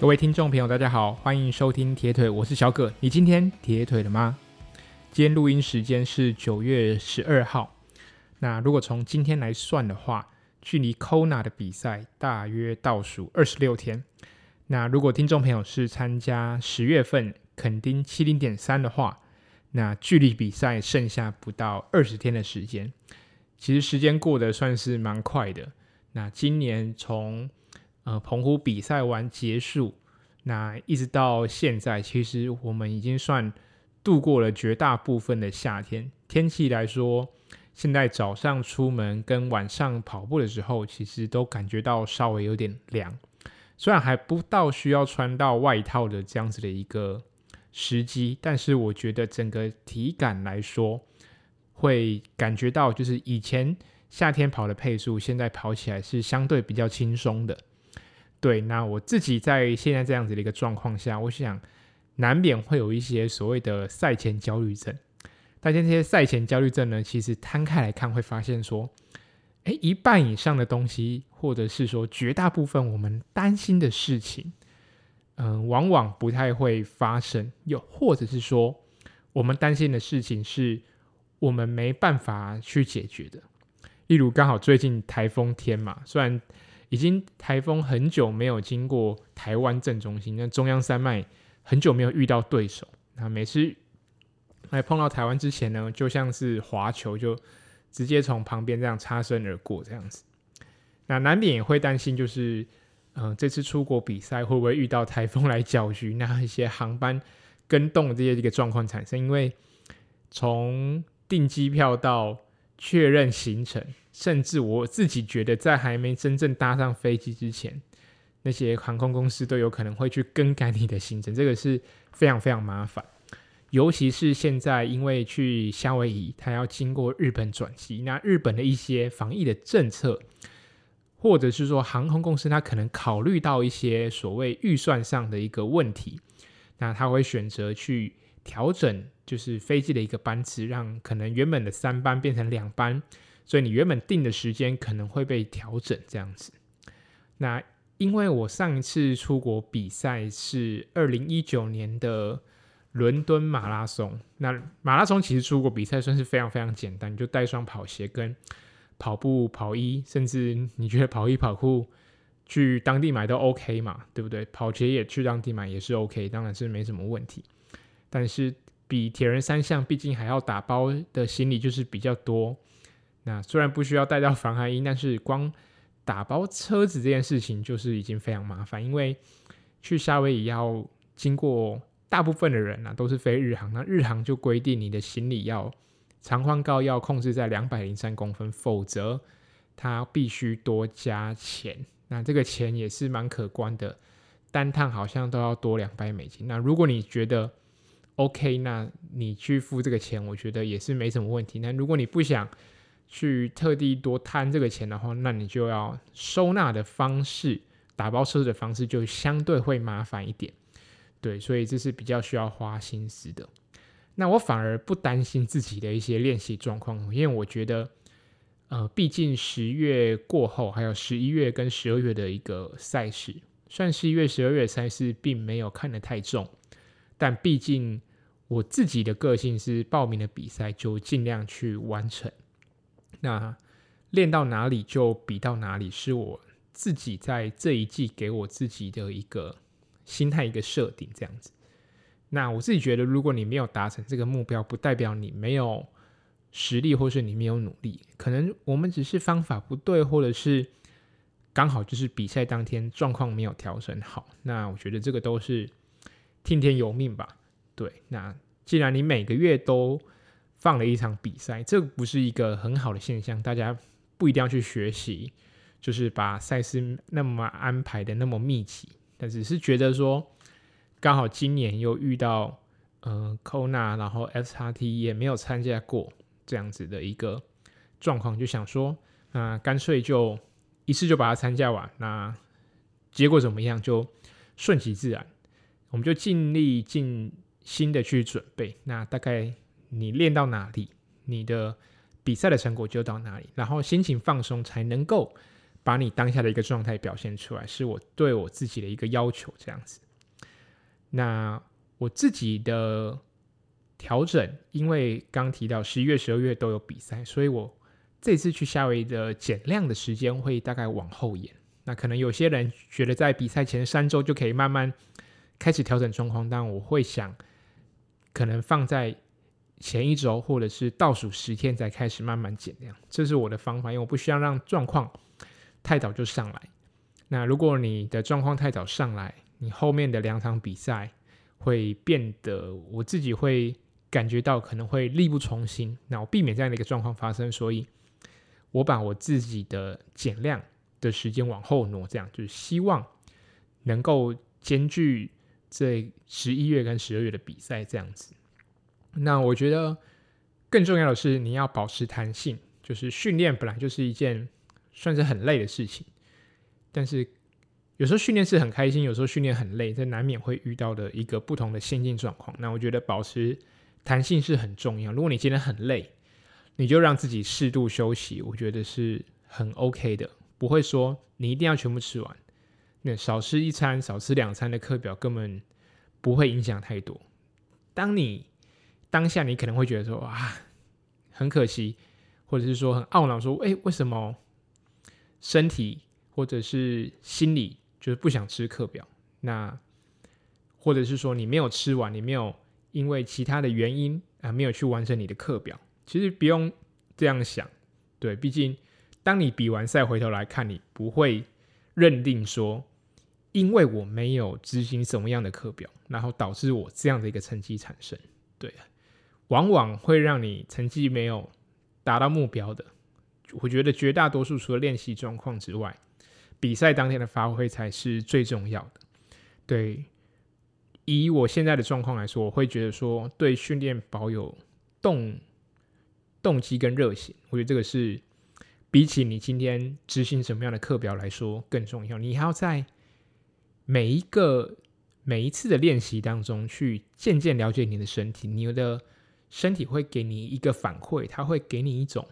各位听众朋友，大家好，欢迎收听铁腿，我是小葛。你今天铁腿了吗？今天录音时间是九月十二号。那如果从今天来算的话，距离 Kona 的比赛大约倒数二十六天。那如果听众朋友是参加十月份垦丁七零点三的话，那距离比赛剩下不到二十天的时间。其实时间过得算是蛮快的。那今年从呃，澎湖比赛完结束，那一直到现在，其实我们已经算度过了绝大部分的夏天。天气来说，现在早上出门跟晚上跑步的时候，其实都感觉到稍微有点凉。虽然还不到需要穿到外套的这样子的一个时机，但是我觉得整个体感来说，会感觉到就是以前夏天跑的配速，现在跑起来是相对比较轻松的。对，那我自己在现在这样子的一个状况下，我想难免会有一些所谓的赛前焦虑症。大家这些赛前焦虑症呢，其实摊开来看，会发现说，诶，一半以上的东西，或者是说绝大部分我们担心的事情，嗯、往往不太会发生。又或者是说，我们担心的事情是我们没办法去解决的。例如，刚好最近台风天嘛，虽然。已经台风很久没有经过台湾正中心，那中央山脉很久没有遇到对手。那每次来碰到台湾之前呢，就像是滑球，就直接从旁边这样擦身而过这样子。那难免也会担心，就是嗯、呃，这次出国比赛会不会遇到台风来搅局，那一些航班跟动这些这个状况产生？因为从订机票到确认行程。甚至我自己觉得，在还没真正搭上飞机之前，那些航空公司都有可能会去更改你的行程，这个是非常非常麻烦。尤其是现在，因为去夏威夷，它要经过日本转机，那日本的一些防疫的政策，或者是说航空公司它可能考虑到一些所谓预算上的一个问题，那他会选择去调整，就是飞机的一个班次，让可能原本的三班变成两班。所以你原本定的时间可能会被调整这样子。那因为我上一次出国比赛是二零一九年的伦敦马拉松，那马拉松其实出国比赛算是非常非常简单，你就带双跑鞋跟跑步跑衣，甚至你觉得跑衣跑裤去当地买都 OK 嘛，对不对？跑鞋也去当地买也是 OK，当然是没什么问题。但是比铁人三项毕竟还要打包的行李就是比较多。那虽然不需要带到防寒衣，但是光打包车子这件事情就是已经非常麻烦。因为去夏威夷要经过大部分的人啊，都是飞日航，那日航就规定你的行李要长宽高要控制在两百零三公分，否则它必须多加钱。那这个钱也是蛮可观的，单趟好像都要多两百美金。那如果你觉得 OK，那你去付这个钱，我觉得也是没什么问题。那如果你不想，去特地多摊这个钱的话，那你就要收纳的方式，打包车子的方式就相对会麻烦一点，对，所以这是比较需要花心思的。那我反而不担心自己的一些练习状况，因为我觉得，呃，毕竟十月过后还有十一月跟十二月的一个赛事，算十一月、十二月赛事并没有看得太重，但毕竟我自己的个性是报名的比赛就尽量去完成。那练到哪里就比到哪里，是我自己在这一季给我自己的一个心态一个设定，这样子。那我自己觉得，如果你没有达成这个目标，不代表你没有实力，或是你没有努力，可能我们只是方法不对，或者是刚好就是比赛当天状况没有调整好。那我觉得这个都是听天由命吧。对，那既然你每个月都放了一场比赛，这不是一个很好的现象。大家不一定要去学习，就是把赛事那么安排的那么密集。但只是觉得说，刚好今年又遇到呃 Kona，然后 FXT 也没有参加过这样子的一个状况，就想说，那、干脆就一次就把它参加完。那结果怎么样就顺其自然，我们就尽力尽新的去准备。那大概。你练到哪里，你的比赛的成果就到哪里，然后心情放松，才能够把你当下的一个状态表现出来，是我对我自己的一个要求，这样子。那我自己的调整，因为刚提到十一月、十二月都有比赛，所以我这次去夏威夷的减量的时间会大概往后延。那可能有些人觉得在比赛前三周就可以慢慢开始调整状况，但我会想，可能放在前一周或者是倒数十天再开始慢慢减量，这是我的方法，因为我不需要让状况太早就上来。那如果你的状况太早上来，你后面的两场比赛会变得，我自己会感觉到可能会力不从心。那我避免这样的一个状况发生，所以我把我自己的减量的时间往后挪，这样就是希望能够兼具这十一月跟十二月的比赛这样子。那我觉得更重要的是，你要保持弹性，就是训练本来就是一件算是很累的事情，但是有时候训练是很开心，有时候训练很累，这难免会遇到的一个不同的心境状况。那我觉得保持弹性是很重要。如果你今天很累，你就让自己适度休息，我觉得是很 OK 的。不会说你一定要全部吃完，那少吃一餐、少吃两餐的课表根本不会影响太多。当你当下你可能会觉得说啊，很可惜，或者是说很懊恼，说哎，为什么身体或者是心理就是不想吃课表？那或者是说你没有吃完，你没有因为其他的原因啊没有去完成你的课表，其实不用这样想，对，毕竟。当你比完赛回头来看，你不会认定说，因为我没有执行什么样的课表，然后导致我这样的一个成绩产生。对，往往会让你成绩没有达到目标的。我觉得绝大多数除了练习状况之外，比赛当天的发挥才是最重要的。对，以我现在的状况来说，我会觉得说，对训练保有动动机跟热情，我觉得这个是。比起你今天执行什么样的课表来说更重要，你还要在每一个每一次的练习当中去渐渐了解你的身体，你的身体会给你一个反馈，它会给你一种，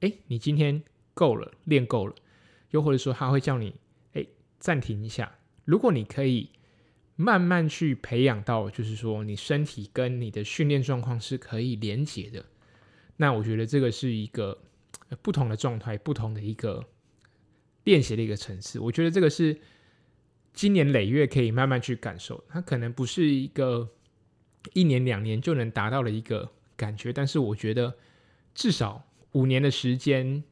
哎，你今天够了，练够了，又或者说它会叫你，哎，暂停一下。如果你可以慢慢去培养到，就是说你身体跟你的训练状况是可以连结的，那我觉得这个是一个。不同的状态，不同的一个练习的一个层次，我觉得这个是今年累月可以慢慢去感受。它可能不是一个一年两年就能达到的一个感觉，但是我觉得至少五年的时间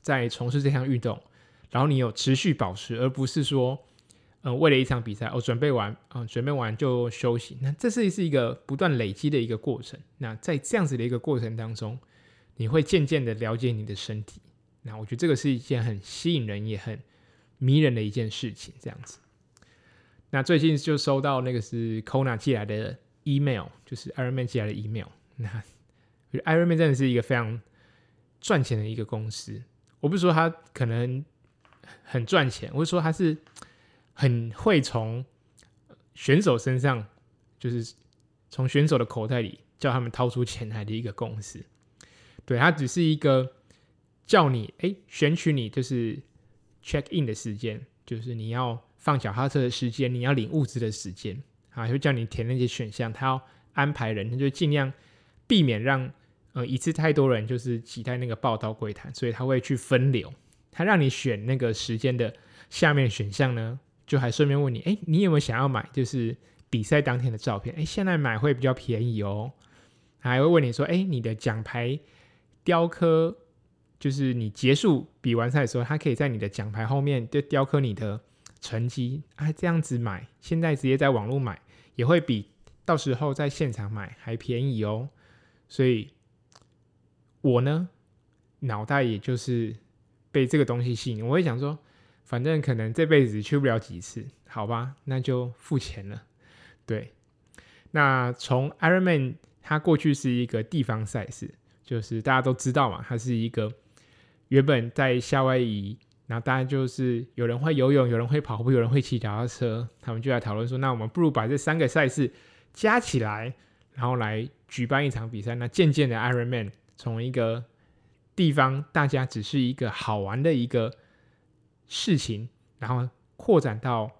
在从事这项运动，然后你有持续保持，而不是说，嗯、呃，为了一场比赛，我、准备完，嗯、准备完就休息。那这是是一个不断累积的一个过程。那在这样子的一个过程当中，你会渐渐的了解你的身体，那我觉得这个是一件很吸引人也很迷人的一件事情。这样子，那最近就收到那个是 Kona 寄来的 email，就是 Ironman 寄来的 email。那 Ironman 真的是一个非常赚钱的一个公司。我不是说他可能很赚钱，我是说他是很会从选手身上，就是从选手的口袋里叫他们掏出钱来的一个公司。对，它只是一个叫你哎选取你就是 check in 的时间，就是你要放脚踏车的时间，你要领物资的时间啊，就叫你填那些选项。他要安排人，他就尽量避免让呃一次太多人就是挤在那个报到柜台，所以他会去分流。他让你选那个时间的下面选项呢，就还顺便问你，哎，你有没有想要买就是比赛当天的照片？哎，现在买会比较便宜哦。还会问你说，哎，你的奖牌。雕刻就是你结束比完赛的时候，他可以在你的奖牌后面就雕刻你的成绩啊，这样子买，现在直接在网络买也会比到时候在现场买还便宜哦。所以，我呢脑袋也就是被这个东西吸引，我会想说，反正可能这辈子去不了几次，好吧，那就付钱了。对，那从 Ironman 它过去是一个地方赛事。就是大家都知道嘛，它是一个原本在夏威夷，然后大家就是有人会游泳，有人会跑步，有人会骑脚踏车，他们就来讨论说，那我们不如把这三个赛事加起来，然后来举办一场比赛。那渐渐的，Ironman 从一个地方大家只是一个好玩的一个事情，然后扩展到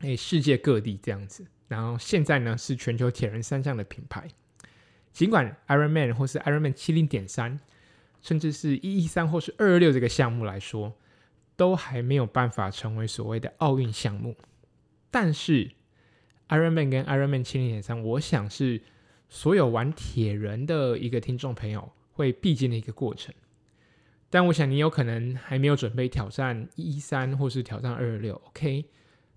诶世界各地这样子。然后现在呢是全球铁人三项的品牌。尽管 Ironman 或是 Ironman 七零点三，甚至是一一三或是二二六这个项目来说，都还没有办法成为所谓的奥运项目，但是 Ironman 跟 Ironman 七零点三，我想是所有玩铁人的一个听众朋友会必经的一个过程。但我想你有可能还没有准备挑战一一三或是挑战二二六，OK？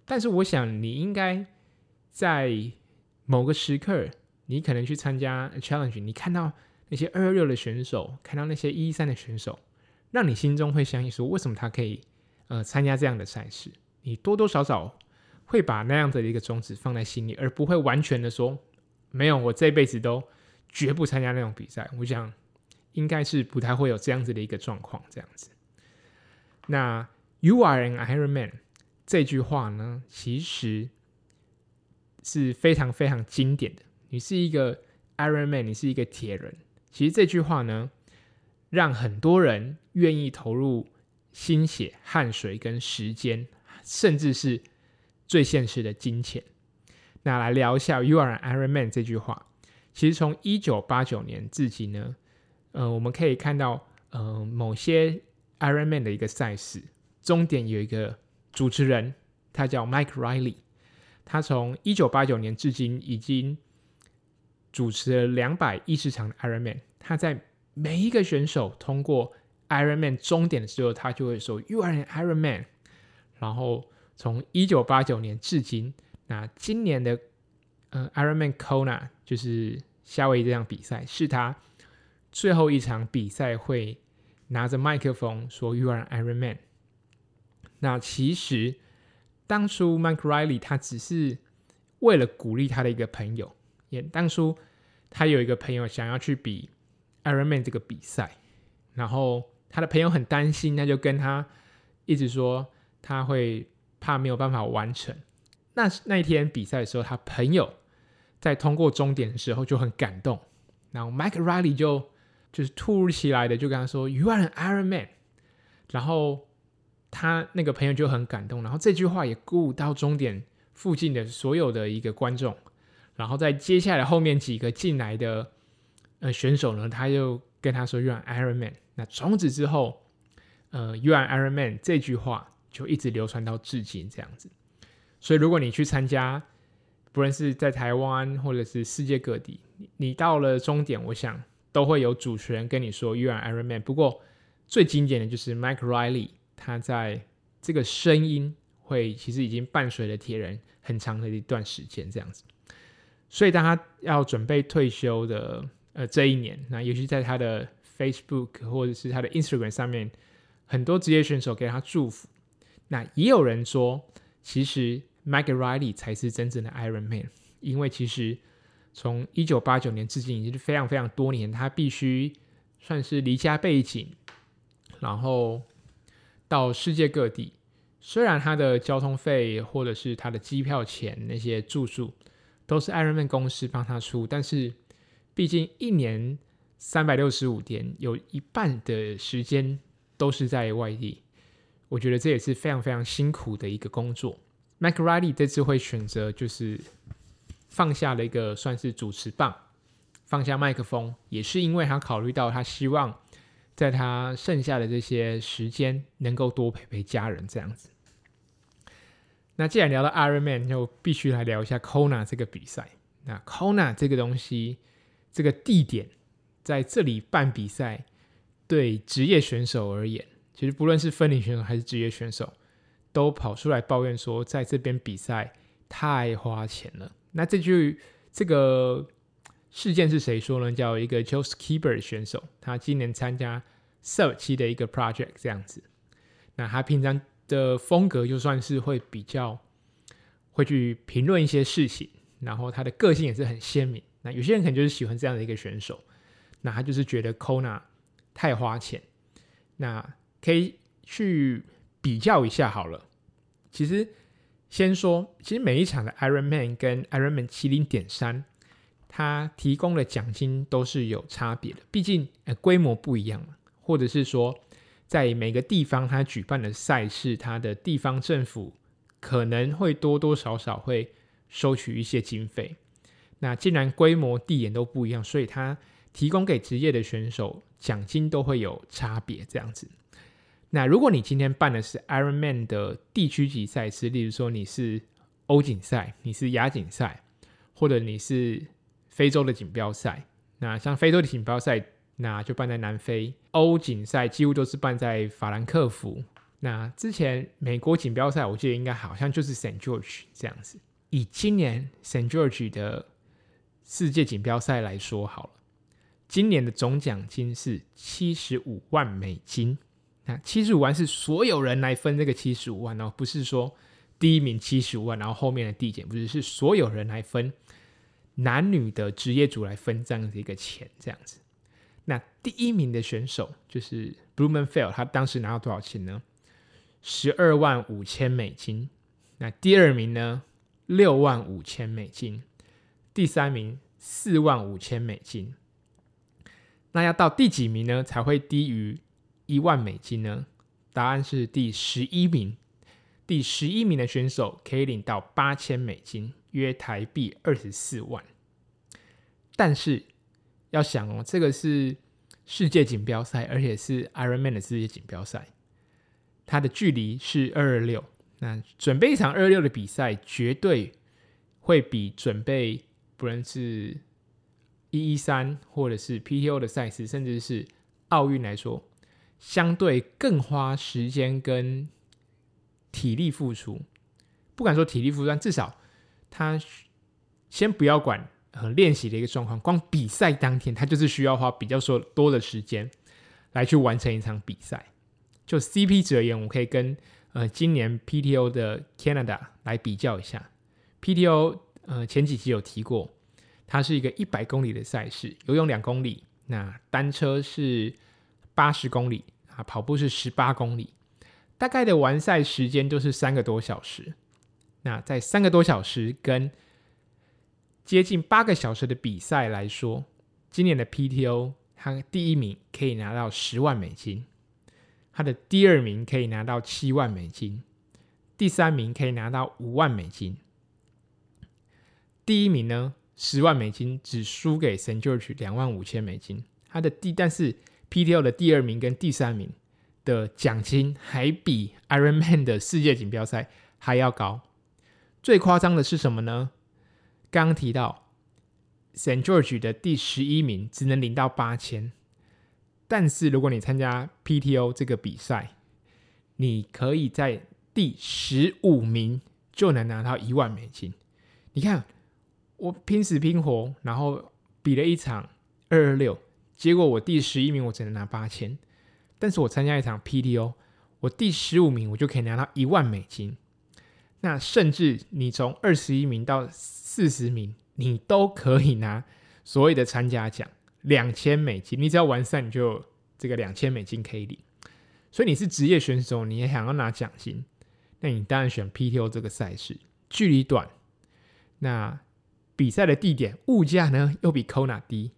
但是我想你应该在某个时刻。你可能去参加 challenge，你看到那些二二六的选手，看到那些一一三的选手，让你心中会相信说，为什么他可以呃参加这样的赛事？你多多少少会把那样子的一个种子放在心里，而不会完全的说，没有，我这辈子都绝不参加那种比赛。我想应该是不太会有这样子的一个状况，这样子。那 You are an Iron Man 这句话呢，其实是非常非常经典的。你是一个 Iron Man，你是一个铁人。其实这句话呢，让很多人愿意投入心血、汗水跟时间，甚至是最现实的金钱。那来聊一下 “You are an Iron Man” 这句话。其实从一九八九年至今呢，呃，我们可以看到，呃，某些 Iron Man 的一个赛事终点有一个主持人，他叫 Mike Riley。他从一九八九年至今已经主持了两百一十场的 Ironman，他在每一个选手通过 Ironman 终点的时候，他就会说 “You are an Iron Man”。然后从一九八九年至今，那今年的呃 Ironman Kona 就是夏威夷这场比赛，是他最后一场比赛会拿着麦克风说 “You are an Iron Man”。那其实当初 Mike Riley 他只是为了鼓励他的一个朋友。也当初他有一个朋友想要去比 Ironman 这个比赛，然后他的朋友很担心，他就跟他一直说他会怕没有办法完成。那那一天比赛的时候，他朋友在通过终点的时候就很感动，然后 Mike Riley 就就是突如其来的就跟他说 “You are an Iron Man”，然后他那个朋友就很感动，然后这句话也鼓舞到终点附近的所有的一个观众。然后在接下来后面几个进来的呃选手呢，他又跟他说 “You are Iron Man”。那从此之后，呃，“You are Iron Man” 这句话就一直流传到至今这样子。所以如果你去参加，不论是在台湾或者是世界各地，你到了终点，我想都会有主持人跟你说 “You are Iron Man”。不过最经典的就是 Mike Riley，他在这个声音会其实已经伴随了铁人很长的一段时间这样子。所以，当他要准备退休的呃这一年，那尤其在他的 Facebook 或者是他的 Instagram 上面，很多职业选手给他祝福。那也有人说，其实 Mike Riley 才是真正的 Iron Man，因为其实从一九八九年至今已经是非常非常多年，他必须算是离家背井，然后到世界各地。虽然他的交通费或者是他的机票钱那些住宿，都是 Ironman 公司帮他出，但是毕竟一年三百六十五天，有一半的时间都是在外地，我觉得这也是非常非常辛苦的一个工作。Mike Riley 这次会选择就是放下了一个算是主持棒，放下麦克风，也是因为他考虑到他希望在他剩下的这些时间能够多陪陪家人这样子。那既然聊到 Ironman，就必须来聊一下 Kona 这个比赛。那 Kona 这个东西，这个地点在这里办比赛，对职业选手而言，其实不论是分龄选手还是职业选手，都跑出来抱怨说，在这边比赛太花钱了。那这句这个事件是谁说呢？叫一个 Joe Skipper 选手，他今年参加 Sub 七的一个 project 这样子。那他平常。的风格就算是会比较会去评论一些事情，然后他的个性也是很鲜明。那有些人可能就是喜欢这样的一个选手，那他就是觉得 Kona 太花钱。那可以去比较一下好了。其实先说，其实每一场的 Ironman 跟 Ironman 七零点三，它提供的奖金都是有差别的，毕竟呃规模不一样嘛，或者是说。在每个地方他举办的赛事，他的地方政府可能会多多少少会收取一些经费。那既然规模、地点都不一样，所以他提供给职业的选手奖金都会有差别，这样子。那如果你今天办的是 Ironman 的地区级赛事，例如说你是欧锦赛，你是亚锦赛，或者你是非洲的锦标赛，那像非洲的锦标赛，那就办在南非；欧锦赛几乎都是办在法兰克福。那之前美国锦标赛，我记得应该好像就是 Saint George 这样子。以今年 Saint George 的世界锦标赛来说好了，今年的总奖金是七十五万美金。那七十五万是所有人来分这个七十五万哦，不是说第一名七十五万，然后后面的递减，不是，是所有人来分，男女的职业组来分这样子一个钱，这样子。第一名的选手就是 Blummenfelt，他当时拿到多少钱呢？十二万五千美金。那第二名呢？六万五千美金。第三名四万五千美金。那要到第几名呢？才会低于？一万美金呢？答案是第十一名。第十一名的选手可以领到八千美金，约台币二十四万。但是要想哦，这个是世界锦标赛，而且是 Ironman 的世界锦标赛，它的距离是二二六。那准备一场二二六的比赛，绝对会比准备不论是一一三或者是 PTO 的赛事，甚至是奥运来说。相对更花时间跟体力付出，不敢说体力付出，但至少他先不要管呃练习的一个状况，光比赛当天他就是需要花比较说多的时间来去完成一场比赛。就 CP 值而言，我可以跟呃今年 PTO 的 Canada 来比较一下。PTO 呃前几期有提过，它是一个一百公里的赛事，游泳两公里，那单车是。八十公里啊，跑步是十八公里，大概的完赛时间就是三个多小时。那在三个多小时跟接近八个小时的比赛来说，今年的 PTO 他第一名可以拿到十万美金，他的第二名可以拿到七万美金，第三名可以拿到五万美金。第一名呢，十万美金只输给 s a n t George 两万五千美金，他的第但是。PTO 的第二名跟第三名的奖金还比 Ironman 的世界锦标赛还要高。最夸张的是什么呢？刚刚提到 Saint George 的第十一名只能领到八千，但是如果你参加 PTO 这个比赛，你可以在第十五名就能拿到一万美金。你看，我拼死拼活，然后比了一场二二六。结果我第十一名，我只能拿八千，但是我参加一场 PTO，我第十五名，我就可以拿到一万美金。那甚至你从二十一名到四十名，你都可以拿所谓的参加奖两千美金。你只要完赛，你就这个两千美金可以领。所以你是职业选手，你也想要拿奖金，那你当然选 PTO 这个赛事，距离短，那比赛的地点物价呢又比 Kona 低。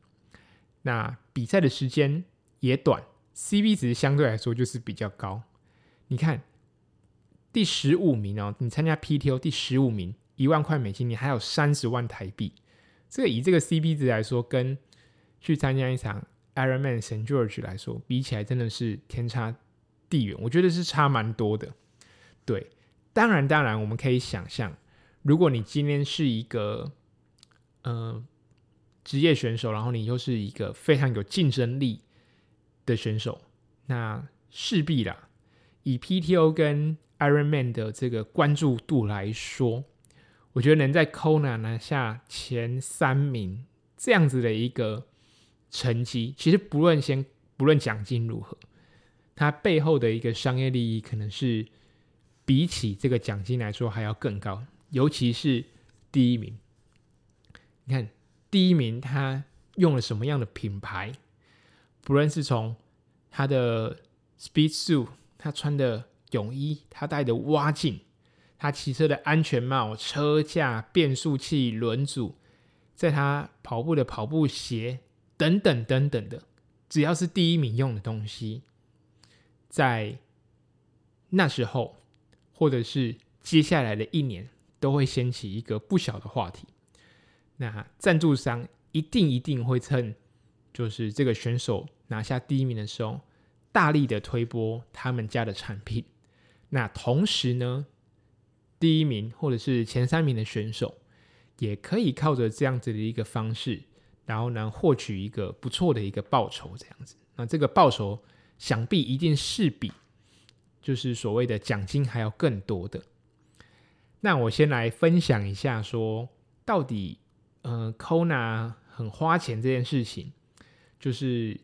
那比赛的时间也短，CV 值相对来说就是比较高。你看第十五名哦，你参加 PTO 第十五名，一万块美金，你还有三十万台币。这个以这个 CP 值来说，跟去参加一场 Ironman Saint George 来说，比起来真的是天差地远。我觉得是差蛮多的。对，当然当然，我们可以想象，如果你今天是一个，呃。职业选手，然后你又是一个非常有竞争力的选手，那势必啦，以 PTO 跟 Ironman 的这个关注度来说，我觉得能在 Kona 拿下前三名这样子的一个成绩，其实不论先不论奖金如何，它背后的一个商业利益可能是比起这个奖金来说还要更高，尤其是第一名，你看。第一名他用了什么样的品牌？不论是从他的 speed suit，他穿的泳衣，他戴的蛙镜，他骑车的安全帽、车架、变速器、轮组，在他跑步的跑步鞋等等等等的，只要是第一名用的东西，在那时候，或者是接下来的一年，都会掀起一个不小的话题。那赞助商一定一定会趁就是这个选手拿下第一名的时候，大力的推波他们家的产品。那同时呢，第一名或者是前三名的选手，也可以靠着这样子的一个方式，然后呢，获取一个不错的一个报酬，这样子。那这个报酬想必一定是比就是所谓的奖金还要更多的。那我先来分享一下说，到底，呃，Kona 很花钱这件事情，就是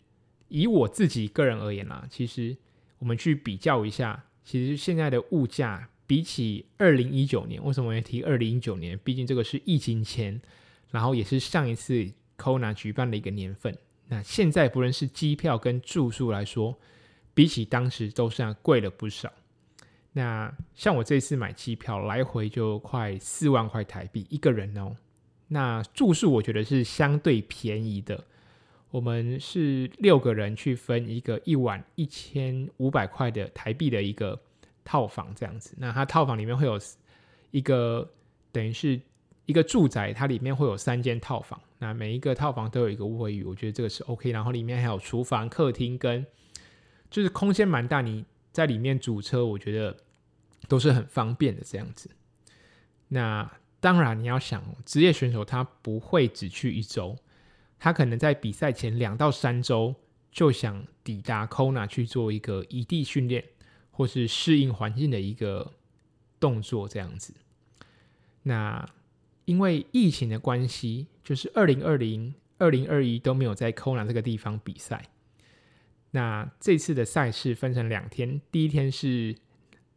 以我自己个人而言啦，其实我们去比较一下。其实现在的物价比起二零一九年，为什么我要提二零一九年？毕竟这个是疫情前，然后也是上一次 Kona 举办的一个年份。那现在不论是机票跟住宿来说，比起当时都算贵了不少。那像我这次买机票来回就快四万块台币一个人哦。那住宿我觉得是相对便宜的。我们是六个人去分一个一晚一千五百块的台币的一个套房这样子。那它套房里面会有一个等于是一个住宅，它里面会有三间套房。那每一个套房都有一个卫浴，我觉得这个是 OK。然后里面还有厨房、客厅跟就是空间蛮大，你在里面煮车，我觉得都是很方便的这样子。那当然你要想，职业选手他不会只去一周。他可能在比赛前两到三周就想抵达 Kona 去做一个异地训练，或是适应环境的一个动作，这样子。那因为疫情的关系，就是二零二零、二零二一都没有在 Kona 这个地方比赛。那这次的赛事分成两天，第一天是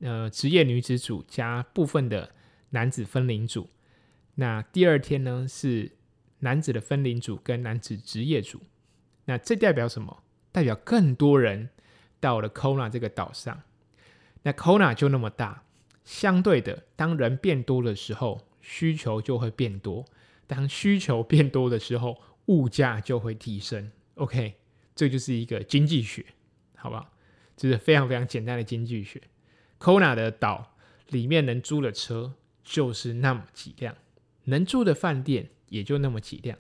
呃职业女子组加部分的男子分龄组，那第二天呢是。男子的分龄组跟男子职业组，那这代表什么？代表更多人到了 Kona 这个岛上。那 Kona 就那么大，相对的，当人变多的时候，需求就会变多。当需求变多的时候，物价就会提升。OK，这就是一个经济学，好不好？这是非常非常简单的经济学。Kona 的岛里面能租的车就是那么几辆，能住的饭店。也就那么几辆。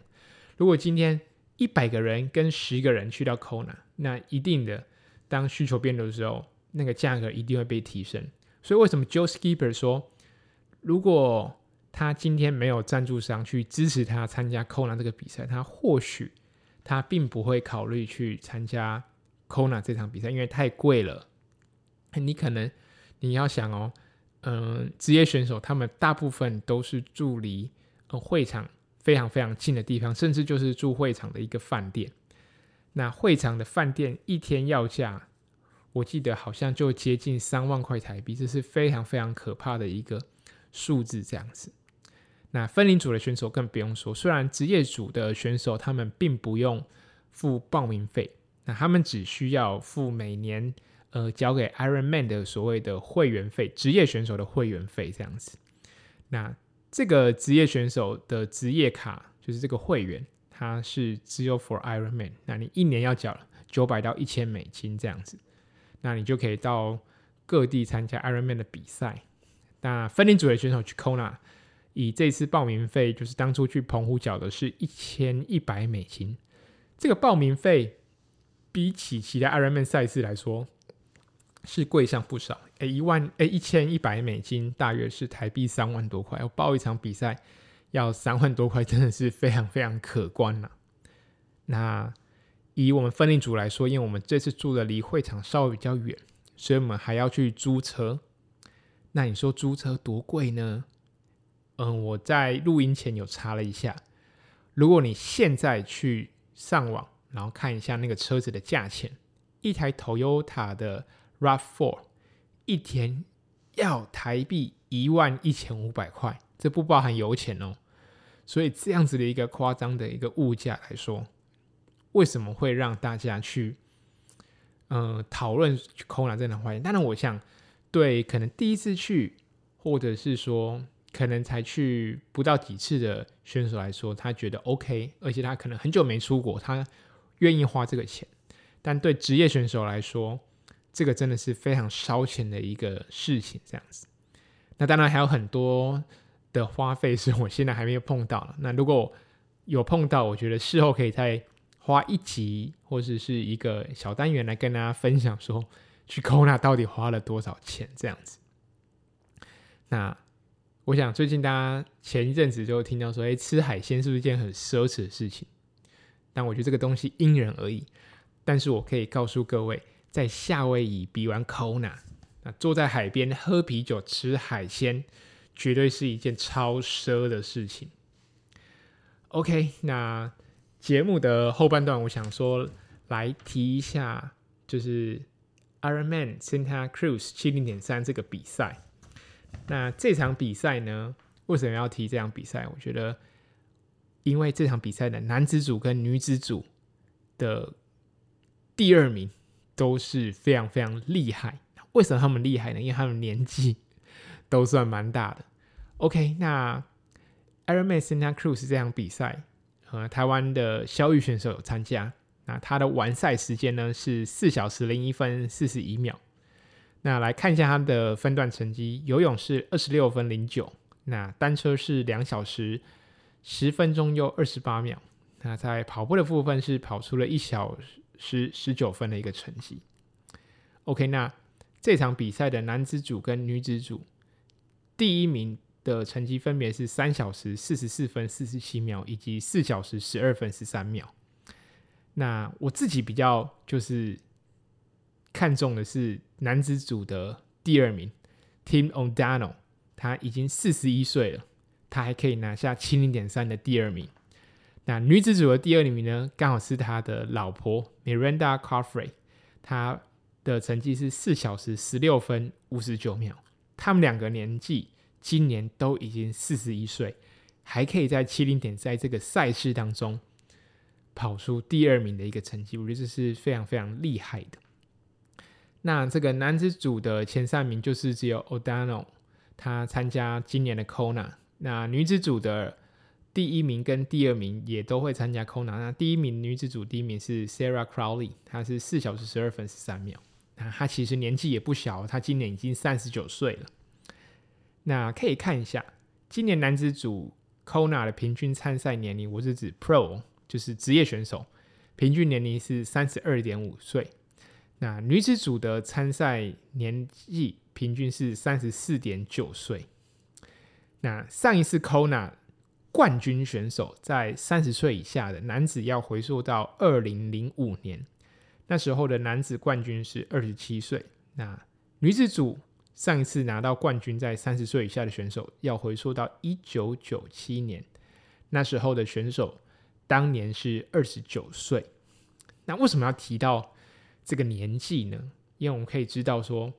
如果今天一百个人跟十个人去到 Kona，那一定的，当需求变多的时候，那个价格一定会被提升。所以为什么 Joe Skipper 说，如果他今天没有赞助商去支持他参加 Kona 这个比赛，他或许他并不会考虑去参加 Kona 这场比赛，因为太贵了。你可能你要想哦，嗯、职业选手他们大部分都是住离呃会场。非常非常近的地方，甚至就是住会场的一个饭店。那会场的饭店一天要价，我记得好像就接近三万块台币，这是非常非常可怕的一个数字。这样子，那分龄组的选手更不用说。虽然职业组的选手他们并不用付报名费，那他们只需要付每年呃交给 Ironman 的所谓的会员费，职业选手的会员费这样子。那这个职业选手的职业卡就是这个会员，它是只有 for Ironman。那你一年要缴九百到一千美金这样子，那你就可以到各地参加 Ironman 的比赛。那分龄组的选手去 Kona，以这次报名费就是当初去澎湖缴的是一千一百美金。这个报名费比起其他 Ironman 赛事来说，是贵上不少，诶，一万诶，一千一百美金，大约是台币三万多块。我报一场比赛要三万多块，真的是非常非常可观呐。那以我们分龄组来说，因为我们这次住的离会场稍微比较远，所以我们还要去租车。那你说租车多贵呢？嗯，我在录音前有查了一下，如果你现在去上网，然后看一下那个车子的价钱，一台 Toyota 的。RAV4 一天要台币一万一千五百块，这不包含油钱哦。所以这样子的一个夸张的一个物价来说，为什么会让大家去嗯讨论去 Kona 这场环境？当然，我想对可能第一次去，或者是说可能才去不到几次的选手来说，他觉得 OK，而且他可能很久没出国，他愿意花这个钱。但对职业选手来说，这个真的是非常烧钱的一个事情，这样子。那当然还有很多的花费是我现在还没有碰到。那如果有碰到，我觉得事后可以再花一集或者是一个小单元来跟大家分享，说去 Kona 到底花了多少钱这样子。那我想最近大家前一阵子就听到说，哎，吃海鲜是不是一件很奢侈的事情？但我觉得这个东西因人而异。但是我可以告诉各位，在夏威夷比完 Kona，那坐在海边喝啤酒吃海鲜，绝对是一件超奢的事情。OK，那节目的后半段，我想说来提一下，就是 Ironman Santa Cruz 七零点三这个比赛。那这场比赛呢，为什么要提这场比赛？我觉得，因为这场比赛的男子组跟女子组的第二名都是非常非常厉害。为什么他们厉害呢？因为他们年纪 都算蛮大的。OK，那 Ironman Santa Cruz 这场比赛，呃，台湾的萧玉选手有参加。那他的完赛时间呢是四小时零一分四十一秒。那来看一下他的分段成绩，游泳是二十六分零九，那单车是两小时十分钟又二十八秒，那在跑步的部分是跑出了一小十十九分的一个成绩。OK，那这场比赛的男子组跟女子组第一名的成绩分别是三小时四十四分四十七秒以及四小时十二分十三秒。那我自己比较就是。看中的是男子组的第二名，Tim O'Donnell，他已经四十一岁了，他还可以拿下七零点三的第二名。那女子组的第二名呢，刚好是他的老婆 Miranda Carfrae，她的成绩是四小时十六分五十九秒。他们两个年纪今年都已经四十一岁，还可以在七零点在这个赛事当中跑出第二名的一个成绩，我觉得这是非常非常厉害的。那这个男子组的前三名就是只有 O'Donnell，他参加今年的 Kona。那女子组的第一名跟第二名也都会参加 Kona。那第一名女子组第一名是 Sarah Crowley，她是四小时十二分十三秒。那她其实年纪也不小，她今年已经三十九岁了。那可以看一下今年男子组 Kona 的平均参赛年龄，我是指 Pro，就是职业选手，平均年龄是三十二点五岁。那女子组的参赛年纪平均是三十四点九岁。那上一次 Kona 冠军选手在三十岁以下的男子要回溯到二零零五年，那时候的男子冠军是二十七岁。那女子组上一次拿到冠军在三十岁以下的选手要回溯到一九九七年，那时候的选手当年是二十九岁。那为什么要提到？这个年纪呢，因为我们可以知道说，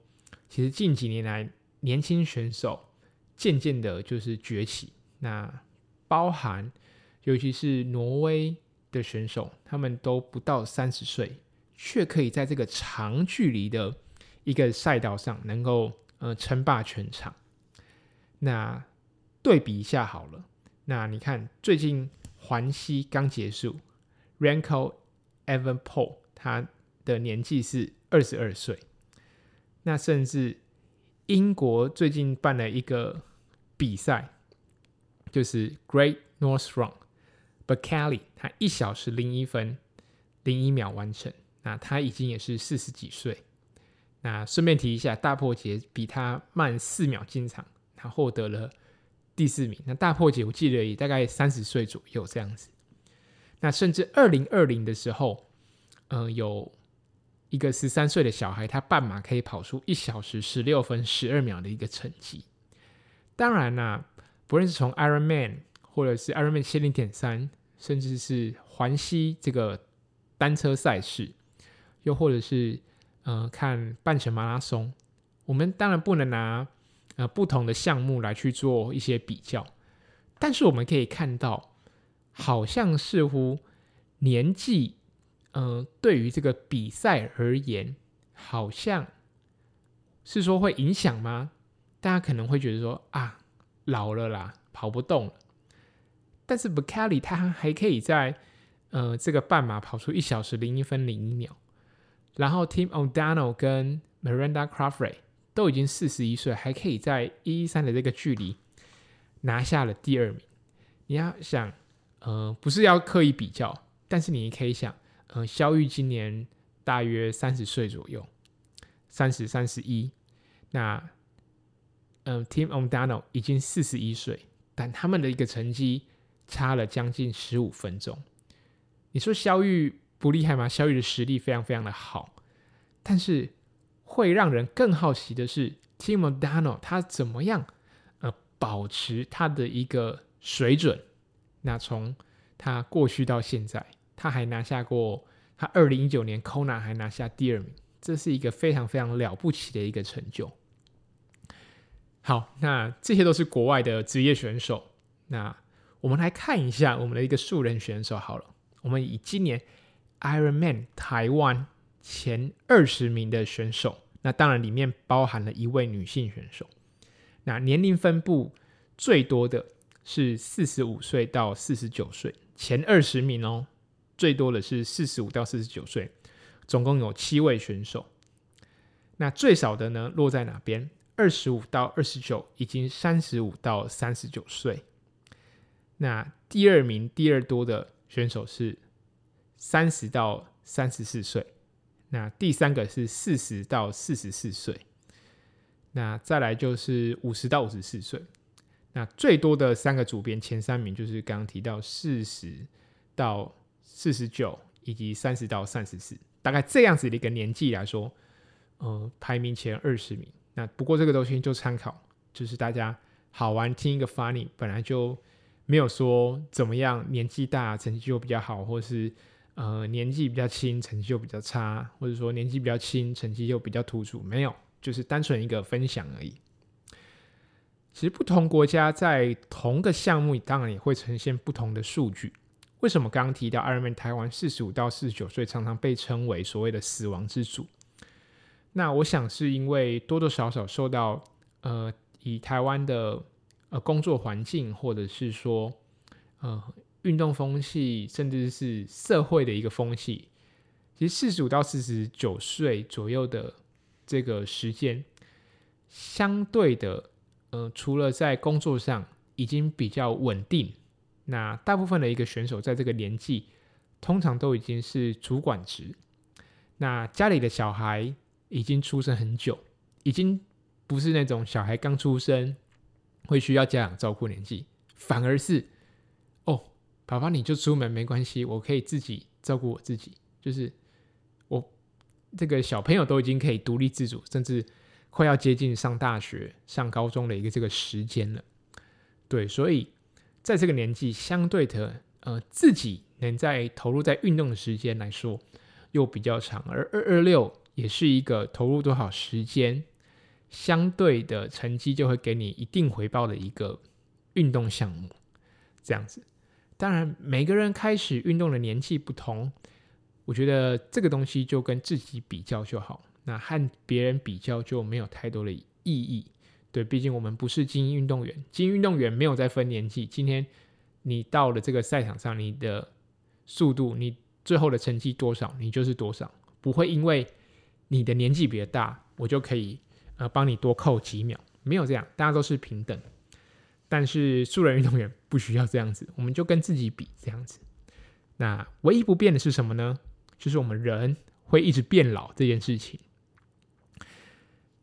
其实近几年来，年轻选手渐渐的就是崛起。那包含，尤其是挪威的选手，他们都不到三十岁，却可以在这个长距离的一个赛道上，能够呃称霸全场。那对比一下好了，那你看最近环西刚结束，Remco Evenepoel 他。的年纪是二十二岁，那甚至英国最近办了一个比赛，就是 Great North Run，But Kelly 他一小时零一分零一秒完成，那他已经也是四十几岁。那顺便提一下，大破节比他慢四秒进场，他获得了第四名。那大破节我记得也大概三十岁左右这样子。那甚至二零二零的时候，嗯、有。一个十三岁的小孩，他半马可以跑出一小时十六分十二秒的一个成绩。当然啦、不论是从 Ironman 或者是 Ironman 七零点三，甚至是环西这个单车赛事，又或者是呃看半程马拉松，我们当然不能拿呃不同的项目来去做一些比较，但是我们可以看到，好像似乎年纪。嗯、呃，对于这个比赛而言，好像是说会影响吗？大家可能会觉得说啊，老了啦，跑不动了。但是 Bekali 他还可以在呃这个半马跑出一小时零一分零一秒，然后 Tim O'Donnell 跟 Miranda Crawford 都已经四十一岁，还可以在一一三的这个距离拿下了第二名。你要想，呃，不是要刻意比较，但是你可以想，呃，肖玉今年大约三十岁左右，三十三十一，那，呃、，Tim O'Donnell 已经四十一岁，但他们的一个成绩差了将近十五分钟。你说肖玉不厉害吗？肖玉的实力非常非常的好，但是会让人更好奇的是，Tim O'Donnell 他怎么样呃保持他的一个水准？那从他过去到现在，他还拿下过他二零一九年 Kona 还拿下第二名，这是一个非常非常了不起的一个成就。好，那这些都是国外的职业选手。那我们来看一下我们的一个素人选手好了。我们以今年 Ironman 台湾前二十名的选手，那当然里面包含了一位女性选手。那年龄分布最多的是四十五岁到四十九岁，前二十名哦，最多的是四十五到四十九岁，总共有七位选手。那最少的呢，落在哪边？二十五到二十九，已经三十五到三十九岁。那第二名，第二多的。选手是三十到三十四岁，那第三个是四十到四十四岁，那再来就是五十到五十四岁，那最多的三个主编前三名就是刚刚提到四十到四十九以及三十到三十四，大概这样子的一个年纪来说，呃，排名前二十名。那不过这个东西就参考，就是大家好玩听一个 funny，本来就。没有说怎么样，年纪大成绩就比较好，或是呃年纪比较轻成绩就比较差，或者说年纪比较轻成绩就比较突出，没有，就是单纯一个分享而已。其实不同国家在同个项目当然也会呈现不同的数据。为什么刚刚提到 Ironman 台湾四十五到四十九岁常常被称为所谓的死亡之组？那我想是因为多多少少受到呃以台湾的。呃，工作环境，或者是说，呃，运动风气，甚至是社会的一个风气，其实四十五到四十九岁左右的这个时间，相对的，呃，除了在工作上已经比较稳定，那大部分的一个选手在这个年纪，通常都已经是主管职，那家里的小孩已经出生很久，已经不是那种小孩刚出生。会需要家长照顾年纪，反而是哦，爸爸你就出门没关系，我可以自己照顾我自己。就是我这个小朋友都已经可以独立自主，甚至快要接近上大学、上高中的一个这个时间了。对，所以在这个年纪，相对的呃，自己能在投入在运动的时间来说又比较长，而二二六也是一个投入多少时间。相对的成绩就会给你一定回报的一个运动项目，这样子。当然，每个人开始运动的年纪不同，我觉得这个东西就跟自己比较就好。那和别人比较就没有太多的意义。对，毕竟我们不是精英运动员，精英运动员没有在分年纪。今天你到了这个赛场上，你的速度，你最后的成绩多少，你就是多少，不会因为你的年纪比较大，我就可以。呃，帮你多扣几秒，没有这样，大家都是平等。但是素人运动员不需要这样子，我们就跟自己比这样子。那唯一不变的是什么呢？就是我们人会一直变老这件事情。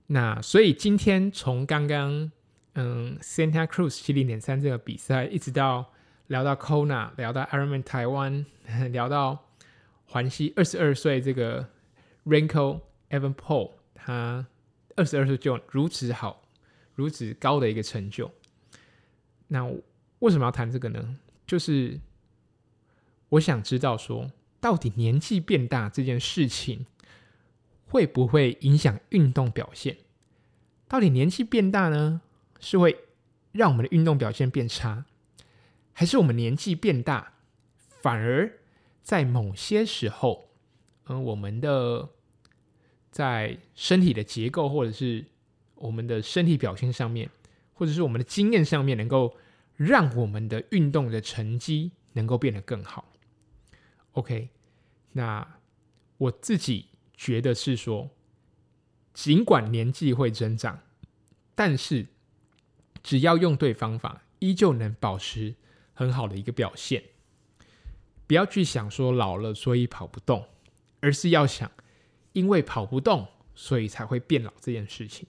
那所以今天从刚刚嗯 Santa Cruz 七零点三这个比赛，一直到聊到 Kona，聊到 Ironman 台湾，聊到环西二十二岁这个 Rinko Remco Evenepoel 他。二十二岁就如此好，如此高的一个成就。那为什么要谈这个呢？就是我想知道说，到底年纪变大这件事情会不会影响运动表现？到底年纪变大呢，是会让我们的运动表现变差，还是我们年纪变大，反而在某些时候，嗯，我们的。在身体的结构，或者是我们的身体表现上面，或者是我们的经验上面，能够让我们的运动的成绩能够变得更好。OK，那我自己觉得是说，尽管年纪会增长，但是只要用对方法，依旧能保持很好的一个表现。不要去想说老了所以跑不动，而是要想，因为跑不动，所以才会变老这件事情。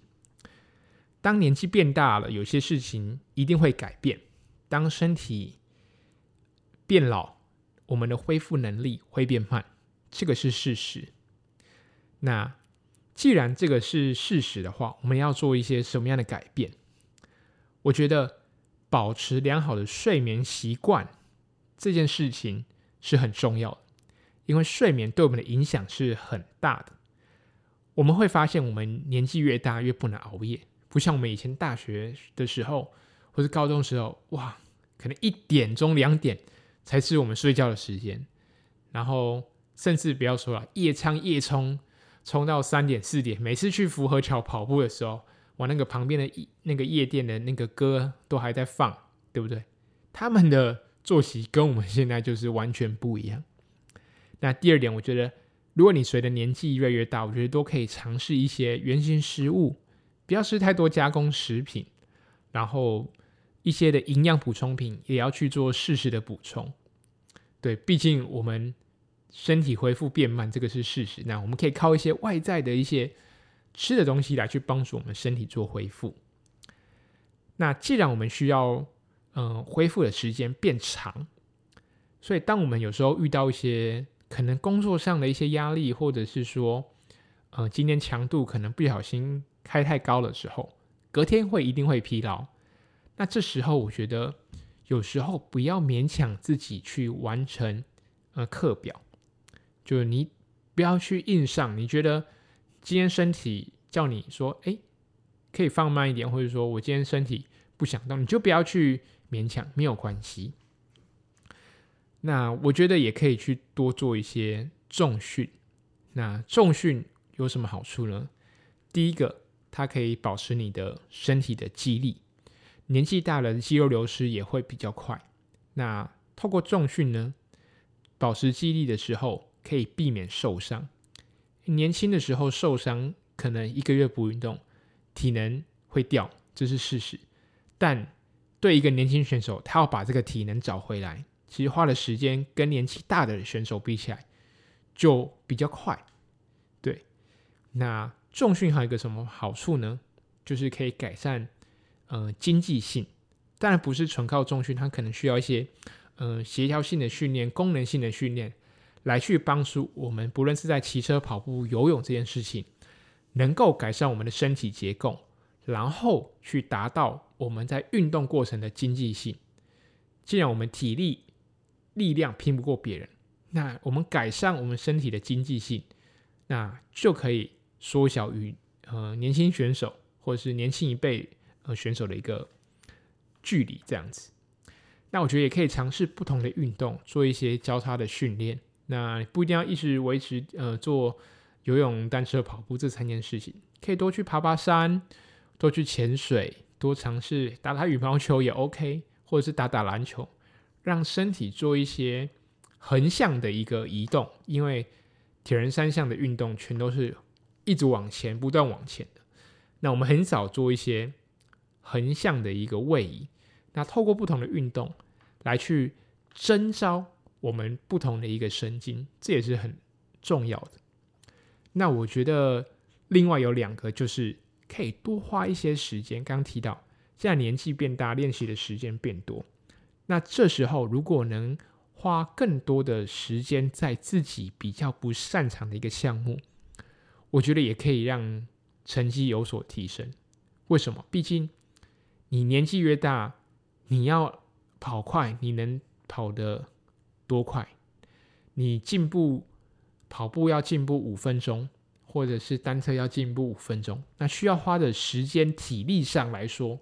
当年纪变大了，有些事情一定会改变。当身体变老，我们的恢复能力会变慢，这个是事实。那既然这个是事实的话，我们要做一些什么样的改变？我觉得保持良好的睡眠习惯这件事情是很重要的，因为睡眠对我们的影响是很大的。我们会发现，我们年纪越大越不能熬夜，不像我们以前大学的时候或是高中时候，哇，可能一点钟、两点才是我们睡觉的时间，然后甚至不要说了，夜唱夜冲。冲到三点四点，每次去福和桥跑步的时候，我那个旁边的那个夜店的那个歌都还在放，对不对？他们的作息跟我们现在就是完全不一样。那第二点，我觉得如果你随着年纪越来越大，我觉得都可以尝试一些原型食物，不要吃太多加工食品，然后一些的营养补充品也要去做适时的补充。对，毕竟我们。身体恢复变慢，这个是事实。那我们可以靠一些外在的一些吃的东西来去帮助我们身体做恢复。那既然我们需要嗯、恢复的时间变长，所以当我们有时候遇到一些可能工作上的一些压力，或者是说呃今天强度可能不小心开太高的时候，隔天会一定会疲劳。那这时候我觉得有时候不要勉强自己去完成呃课表。就是你不要去硬上，你觉得今天身体叫你说，哎，可以放慢一点，或者说我今天身体不想动，你就不要去勉强，没有关系。那我觉得也可以去多做一些重训。那重训有什么好处呢？第一个，它可以保持你的身体的肌力，年纪大了，肌肉流失也会比较快。那透过重训呢，保持肌力的时候。可以避免受伤。年轻的时候受伤，可能一个月不运动，体能会掉，这是事实。但对一个年轻选手，他要把这个体能找回来，其实花的时间跟年纪大的选手比起来，就比较快。对，那重训还有一个什么好处呢？就是可以改善呃经济性，当然不是纯靠重训，它可能需要一些呃协调性的训练、功能性的训练。来去帮助我们，不论是在骑车、跑步、游泳这件事情，能够改善我们的身体结构，然后去达到我们在运动过程的经济性。既然我们体力、力量拼不过别人，那我们改善我们身体的经济性，那就可以缩小与呃年轻选手或者是年轻一辈呃选手的一个距离。这样子，那我觉得也可以尝试不同的运动，做一些交叉的训练。那不一定要一直维持呃做游泳、单车、跑步这三件事情，可以多去爬爬山，多去潜水，多尝试打打羽毛球也 OK，或者是打打篮球，让身体做一些横向的一个移动，因为铁人三项的运动全都是一直往前、不断往前的。那我们很少做一些横向的一个位移，那透过不同的运动来去征召。我们不同的一个神经，这也是很重要的。那我觉得另外有两个，就是可以多花一些时间。刚刚提到，现在年纪变大，练习的时间变多。那这时候如果能花更多的时间在自己比较不擅长的一个项目，我觉得也可以让成绩有所提升。为什么？毕竟你年纪越大，你要跑快，你能跑得多快？你进步跑步要进步五分钟，或者是单车要进步五分钟，那需要花的时间体力上来说，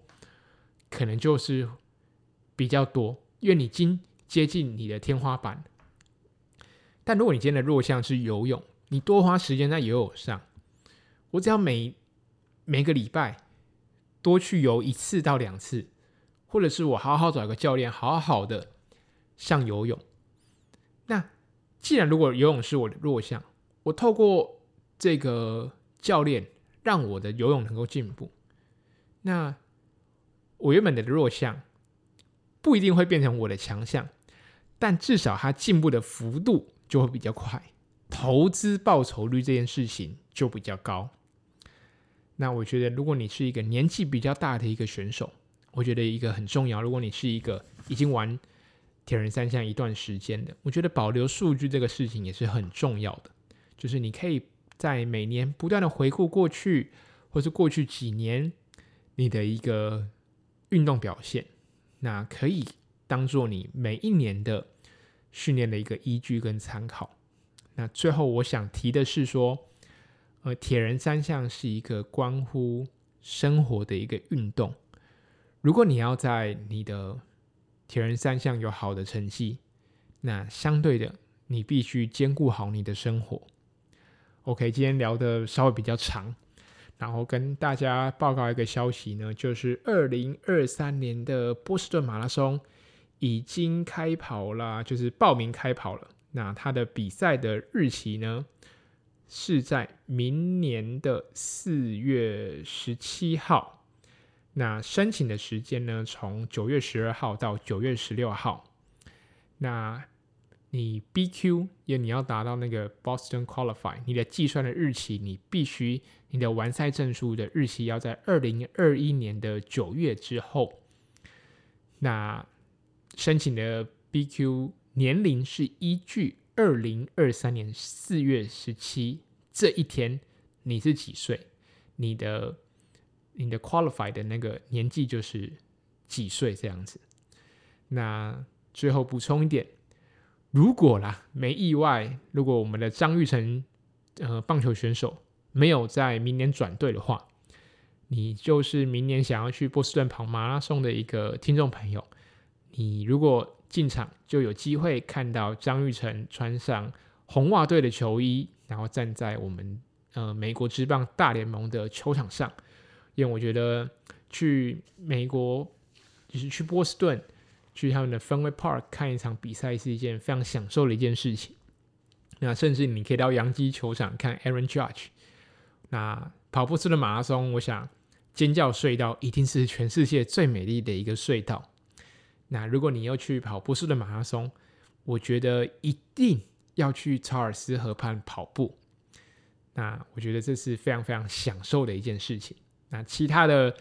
可能就是比较多，因为你经接近你的天花板。但如果你今天的弱项是游泳，你多花时间在游泳上，我只要每每个礼拜多去游一次到两次，或者是我好好找一个教练，好好的上游泳。那既然如果游泳是我的弱项，我透过这个教练让我的游泳能够进步，那我原本的弱项不一定会变成我的强项，但至少它进步的幅度就会比较快，投资报酬率这件事情就比较高。那我觉得，如果你是一个年纪比较大的一个选手，我觉得一个很重要。如果你是一个已经玩铁人三项一段时间的，我觉得保留数据这个事情也是很重要的。就是你可以在每年不断的回顾过去，或是过去几年你的一个运动表现，那可以当做你每一年的训练的一个依据跟参考。那最后我想提的是说。呃，铁人三项是一个关乎生活的一个运动。如果你要在你的铁人三项有好的成绩，那相对的，你必须兼顾好你的生活。OK，今天聊的稍微比较长，然后跟大家报告一个消息呢，就是二零二三年的波士顿马拉松已经开跑了，就是报名开跑了。那它的比赛的日期呢，是在明年的四月十七号，那申请的时间呢，从九月十二号到九月十六号。那你 BQ 也你要达到那个 Boston Qualify，你的计算的日期，你必须你的完赛证书的日期要在二零二一年的九月之后。那申请的 BQ 年龄是依据。二零二三年四月十七这一天，你是几岁？你的你的 qualify 的那个年纪就是几岁这样子？那最后补充一点，如果啦没意外，如果我们的张玉成呃棒球选手没有在明年转队的话，你就是明年想要去波士顿跑马拉松的一个听众朋友，你如果。进场就有机会看到张玉成穿上红袜队的球衣，然后站在我们呃美国职棒大联盟的球场上。因为我觉得去美国就是去波士顿，去他们的 Fenway Park 看一场比赛是一件非常享受的一件事情。那甚至你可以到洋基球场看 Aaron Judge。那跑步式的马拉松，我想尖叫隧道一定是全世界最美丽的一个隧道。那如果你要去跑步式的马拉松，我觉得一定要去查尔斯河畔跑步。那我觉得这是非常非常享受的一件事情。那其他的，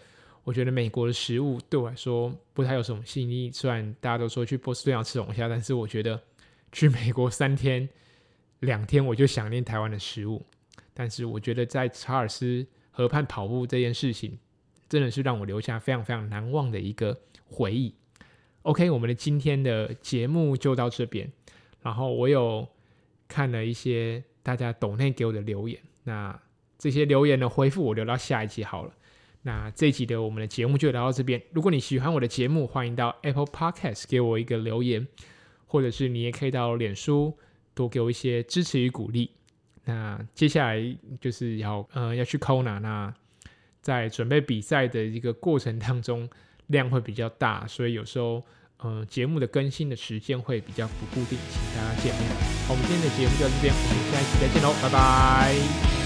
我觉得美国的食物对我来说不太有什么吸引力。虽然大家都说去波士顿要吃龙虾，但是我觉得去美国三天两天我就想念台湾的食物。但是我觉得在查尔斯河畔跑步这件事情，真的是让我留下非常非常难忘的一个回忆。OK，我们的今天的节目就到这边。然后我有看了一些大家抖内给我的留言，那这些留言的回复我留到下一集好了。那这一集的我们的节目就聊到这边。如果你喜欢我的节目，欢迎到 Apple Podcast 给我一个留言，或者是你也可以到脸书多给我一些支持与鼓励。那接下来就是要呃要去 Kona，那在准备比赛的一个过程当中。量会比较大，所以有时候，呃，节目的更新的时间会比较不固定，请大家见谅。好，我们今天的节目就到这边，我们下一期再见喽，拜拜。